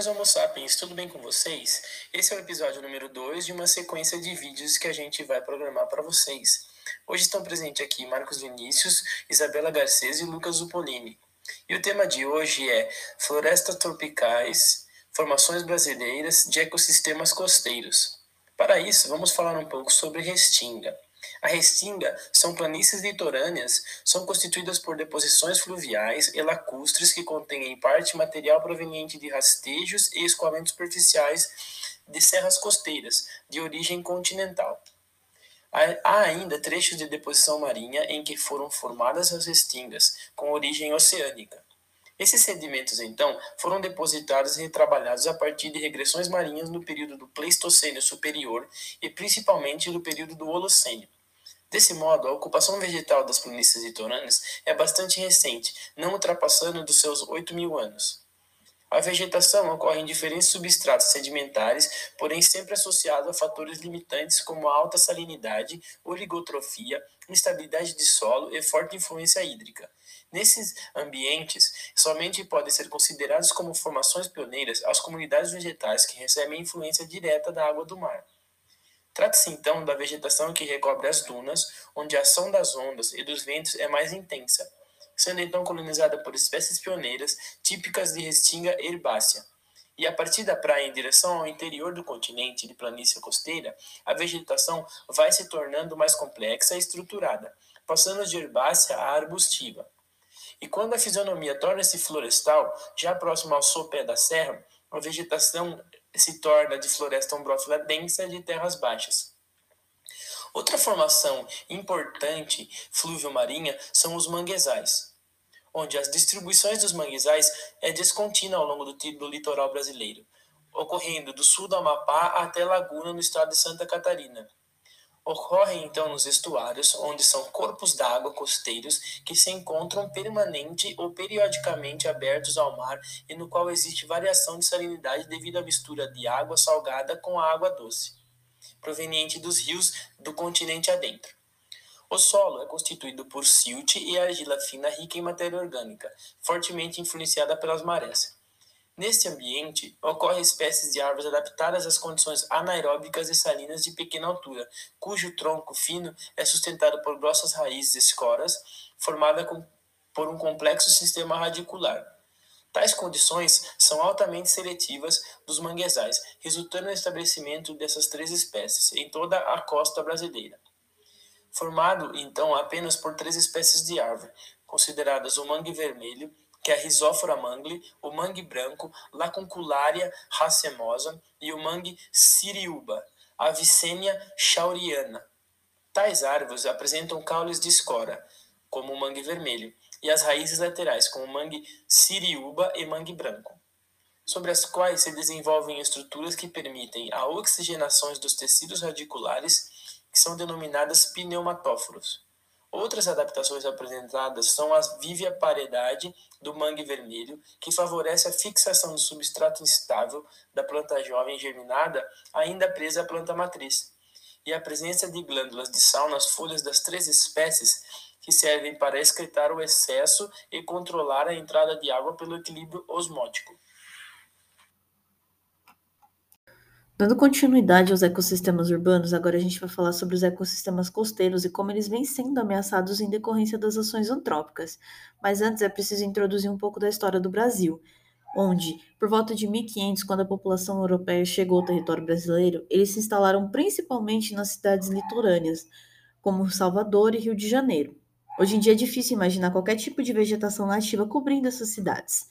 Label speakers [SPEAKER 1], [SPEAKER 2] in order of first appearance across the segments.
[SPEAKER 1] Saudações Homo sapiens, tudo bem com vocês? Esse é o episódio número 2 de uma sequência de vídeos que a gente vai programar para vocês. Hoje estão presentes aqui Marcos Vinícius, Isabela Garcês e Lucas Zupolini. E o tema de hoje é Florestas Tropicais, Formações Brasileiras de Ecossistemas Costeiros. Para isso, vamos falar um pouco sobre Restinga. A restinga são planícies litorâneas, são constituídas por deposições fluviais e lacustres que contêm em parte material proveniente de rastejos e escoamentos superficiais de serras costeiras, de origem continental. Há ainda trechos de deposição marinha em que foram formadas as restingas, com origem oceânica. Esses sedimentos, então, foram depositados e retrabalhados a partir de regressões marinhas no período do Pleistocênio superior e principalmente no período do Holocênio. Desse modo, a ocupação vegetal das planícies litorâneas é bastante recente, não ultrapassando dos seus 8 mil anos. A vegetação ocorre em diferentes substratos sedimentares, porém sempre associado a fatores limitantes como alta salinidade, oligotrofia, instabilidade de solo e forte influência hídrica. Nesses ambientes, somente podem ser considerados como formações pioneiras as comunidades vegetais que recebem influência direta da água do mar. Trata-se então da vegetação que recobre as dunas, onde a ação das ondas e dos ventos é mais intensa, sendo então colonizada por espécies pioneiras típicas de restinga herbácea. E a partir da praia em direção ao interior do continente de planície costeira, a vegetação vai se tornando mais complexa e estruturada, passando de herbácea a arbustiva. E quando a fisionomia torna-se florestal, já próximo ao sopé da serra, a vegetação se torna de floresta ombrófila densa de terras baixas. Outra formação importante fluvio-marinha são os manguezais, onde as distribuições dos manguezais é descontínua ao longo do, do litoral brasileiro, ocorrendo do sul do Amapá até Laguna, no estado de Santa Catarina. Ocorrem então nos estuários, onde são corpos d'água costeiros que se encontram permanente ou periodicamente abertos ao mar e no qual existe variação de salinidade devido à mistura de água salgada com água doce, proveniente dos rios do continente adentro. O solo é constituído por silt e argila fina rica em matéria orgânica, fortemente influenciada pelas marés. Neste ambiente, ocorrem espécies de árvores adaptadas às condições anaeróbicas e salinas de pequena altura, cujo tronco fino é sustentado por grossas raízes escoras, formada com, por um complexo sistema radicular. Tais condições são altamente seletivas dos manguezais, resultando no estabelecimento dessas três espécies em toda a costa brasileira. Formado, então, apenas por três espécies de árvore, consideradas o mangue vermelho, que é a Rhizophora mangle, o mangue branco, Lacuncularia racemosa e o mangue siriuba, a Vicenia shauriana. Tais árvores apresentam caules de escora, como o mangue vermelho, e as raízes laterais, como o mangue siriuba e mangue branco, sobre as quais se desenvolvem estruturas que permitem a oxigenação dos tecidos radiculares, que são denominadas pneumatóforos. Outras adaptações apresentadas são a viviparidade do mangue vermelho, que favorece a fixação do substrato instável da planta jovem germinada ainda presa à planta matriz, e a presença de glândulas de sal nas folhas das três espécies que servem para excretar o excesso e controlar a entrada de água pelo equilíbrio osmótico.
[SPEAKER 2] Dando continuidade aos ecossistemas urbanos, agora a gente vai falar sobre os ecossistemas costeiros e como eles vêm sendo ameaçados em decorrência das ações antrópicas. Mas antes é preciso introduzir um pouco da história do Brasil, onde, por volta de 1500, quando a população europeia chegou ao território brasileiro, eles se instalaram principalmente nas cidades litorâneas, como Salvador e Rio de Janeiro. Hoje em dia é difícil imaginar qualquer tipo de vegetação nativa cobrindo essas cidades.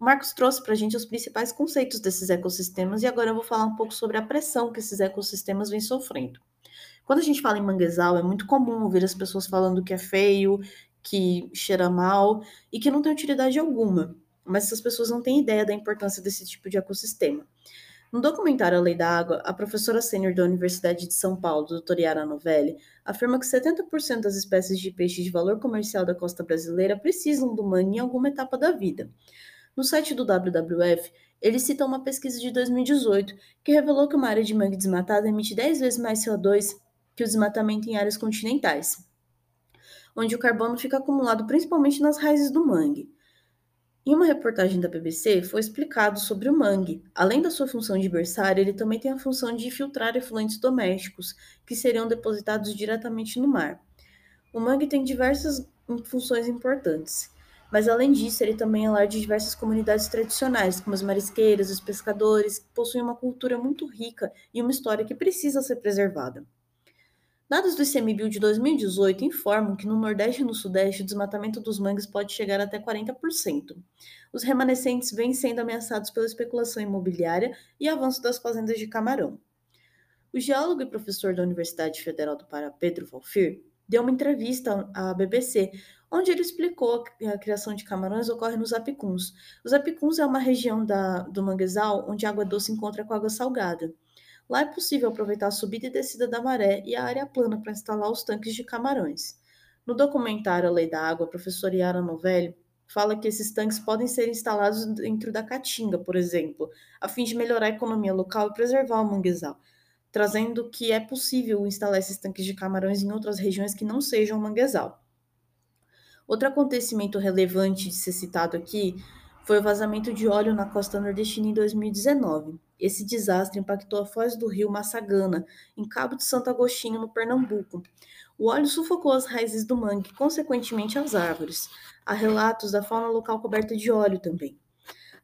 [SPEAKER 2] O Marcos trouxe para a gente os principais conceitos desses ecossistemas e agora eu vou falar um pouco sobre a pressão que esses ecossistemas vêm sofrendo. Quando a gente fala em manguezal, é muito comum ouvir as pessoas falando que é feio, que cheira mal e que não tem utilidade alguma, mas essas pessoas não têm ideia da importância desse tipo de ecossistema. No documentário A Lei da Água, a professora sênior da Universidade de São Paulo, doutora Yara Novelli, afirma que 70% das espécies de peixes de valor comercial da costa brasileira precisam do mangue em alguma etapa da vida. No site do WWF, eles citam uma pesquisa de 2018 que revelou que uma área de mangue desmatada emite 10 vezes mais CO2 que o desmatamento em áreas continentais, onde o carbono fica acumulado principalmente nas raízes do mangue. Em uma reportagem da BBC, foi explicado sobre o mangue. Além da sua função de berçário, ele também tem a função de filtrar efluentes domésticos, que seriam depositados diretamente no mar. O mangue tem diversas funções importantes, mas além disso, ele também é lar de diversas comunidades tradicionais, como as marisqueiras, os pescadores, que possuem uma cultura muito rica e uma história que precisa ser preservada. Dados do ICMBio de 2018 informam que no Nordeste e no Sudeste o desmatamento dos mangues pode chegar até 40%. Os remanescentes vêm sendo ameaçados pela especulação imobiliária e avanço das fazendas de camarão. O geólogo e professor da Universidade Federal do Pará, Pedro Valfir, deu uma entrevista à BBC, onde ele explicou que a criação de camarões ocorre nos apicuns. Os apicuns é uma região da, do manguezal onde a água doce encontra com água salgada. Lá é possível aproveitar a subida e descida da maré e a área plana para instalar os tanques de camarões. No documentário A Lei da Água, a professora Yara Novelli fala que esses tanques podem ser instalados dentro da caatinga, por exemplo, a fim de melhorar a economia local e preservar o manguezal, trazendo que é possível instalar esses tanques de camarões em outras regiões que não sejam manguezal. Outro acontecimento relevante de ser citado aqui foi o vazamento de óleo na costa nordestina em 2019. Esse desastre impactou a foz do rio Massagana, em Cabo de Santo Agostinho, no Pernambuco. O óleo sufocou as raízes do mangue, consequentemente as árvores. Há relatos da fauna local coberta de óleo também.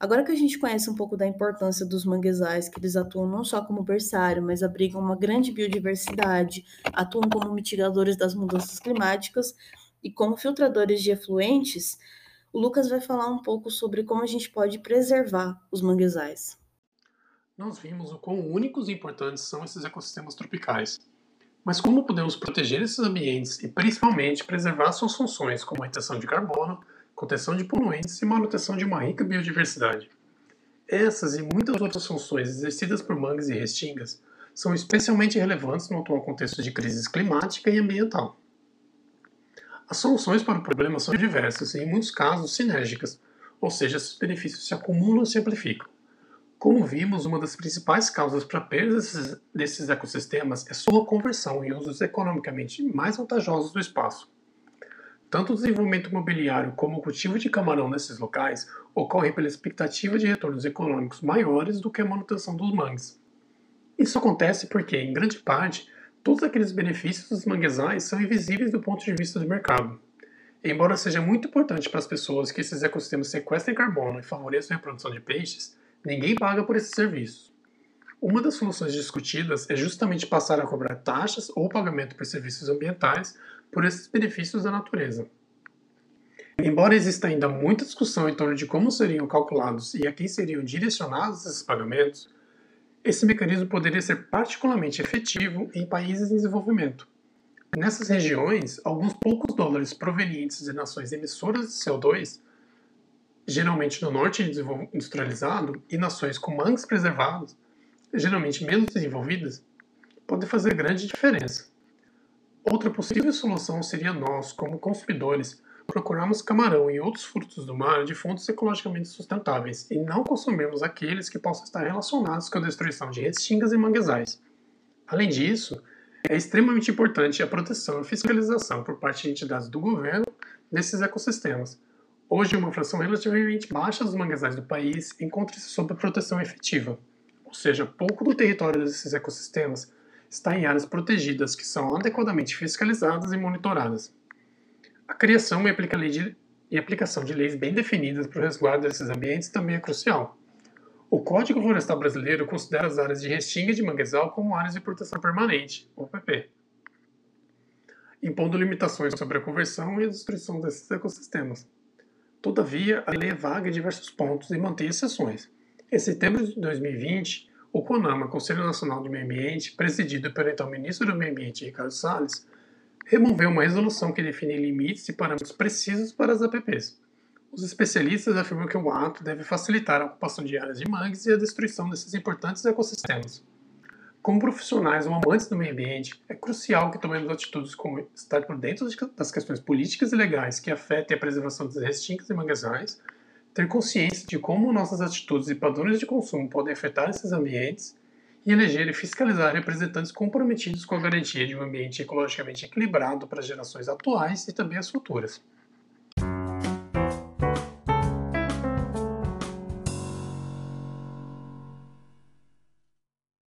[SPEAKER 2] Agora que a gente conhece um pouco da importância dos manguezais, que eles atuam não só como berçário, mas abrigam uma grande biodiversidade, atuam como mitigadores das mudanças climáticas e como filtradores de efluentes, o Lucas vai falar um pouco sobre como a gente pode preservar os manguezais.
[SPEAKER 3] Nós vimos o quão únicos e importantes são esses ecossistemas tropicais. Mas como podemos proteger esses ambientes e principalmente preservar suas funções como retenção de carbono, contenção de poluentes e manutenção de uma rica biodiversidade? Essas e muitas outras funções exercidas por mangues e restingas são especialmente relevantes no atual contexto de crise climática e ambiental. As soluções para o problema são diversas e, em muitos casos, sinérgicas, ou seja, esses benefícios se acumulam e se amplificam. Como vimos, uma das principais causas para a perda desses, ecossistemas é sua conversão em usos economicamente mais vantajosos do espaço. Tanto o desenvolvimento imobiliário como o cultivo de camarão nesses locais ocorrem pela expectativa de retornos econômicos maiores do que a manutenção dos mangues. Isso acontece porque, em grande parte, todos aqueles benefícios dos manguezais são invisíveis do ponto de vista do mercado. Embora seja muito importante para as pessoas que esses ecossistemas sequestrem carbono e favoreçam a reprodução de peixes, ninguém paga por esses serviços. Uma das soluções discutidas é justamente passar a cobrar taxas ou pagamento por serviços ambientais por esses benefícios da natureza. Embora exista ainda muita discussão em torno de como seriam calculados e a quem seriam direcionados esses pagamentos, esse mecanismo poderia ser particularmente efetivo em países em desenvolvimento. Nessas regiões, alguns poucos dólares provenientes de nações emissoras de CO2, geralmente no norte industrializado, e nações com mangues preservados, geralmente menos desenvolvidas, podem fazer grande diferença. Outra possível solução seria nós, como consumidores, procurarmos camarão e outros frutos do mar de fontes ecologicamente sustentáveis e não consumirmos aqueles que possam estar relacionados com a destruição de restingas e manguezais. Além disso, é extremamente importante a proteção e fiscalização por parte de entidades do governo desses ecossistemas. Hoje, uma fração relativamente baixa dos manguezais do país encontra-se sob proteção efetiva, ou seja, pouco do território desses ecossistemas está em áreas protegidas que são adequadamente fiscalizadas e monitoradas. A criação e aplicação de leis bem definidas para o resguardo desses ambientes também é crucial. O Código Florestal Brasileiro considera as áreas de restinga de manguezal como áreas de proteção permanente, OPP, impondo limitações sobre a conversão e a destruição desses ecossistemas. Todavia, a lei é vaga em diversos pontos e mantém exceções. Em setembro de 2020, o CONAMA, Conselho Nacional do Meio Ambiente, presidido pelo então ministro do Meio Ambiente Ricardo Salles, removeu uma resolução que define limites e parâmetros precisos para as APPs. Os especialistas afirmam que o ato deve facilitar a ocupação de áreas de mangues e a destruição desses importantes ecossistemas. Como profissionais ou amantes do meio ambiente, é crucial que tomemos atitudes como estar por dentro das questões políticas e legais que afetem a preservação das restingas e manguezais, ter consciência de como nossas atitudes e padrões de consumo podem afetar esses ambientes e eleger e fiscalizar representantes comprometidos com a garantia de um ambiente ecologicamente equilibrado para as gerações atuais e também as futuras.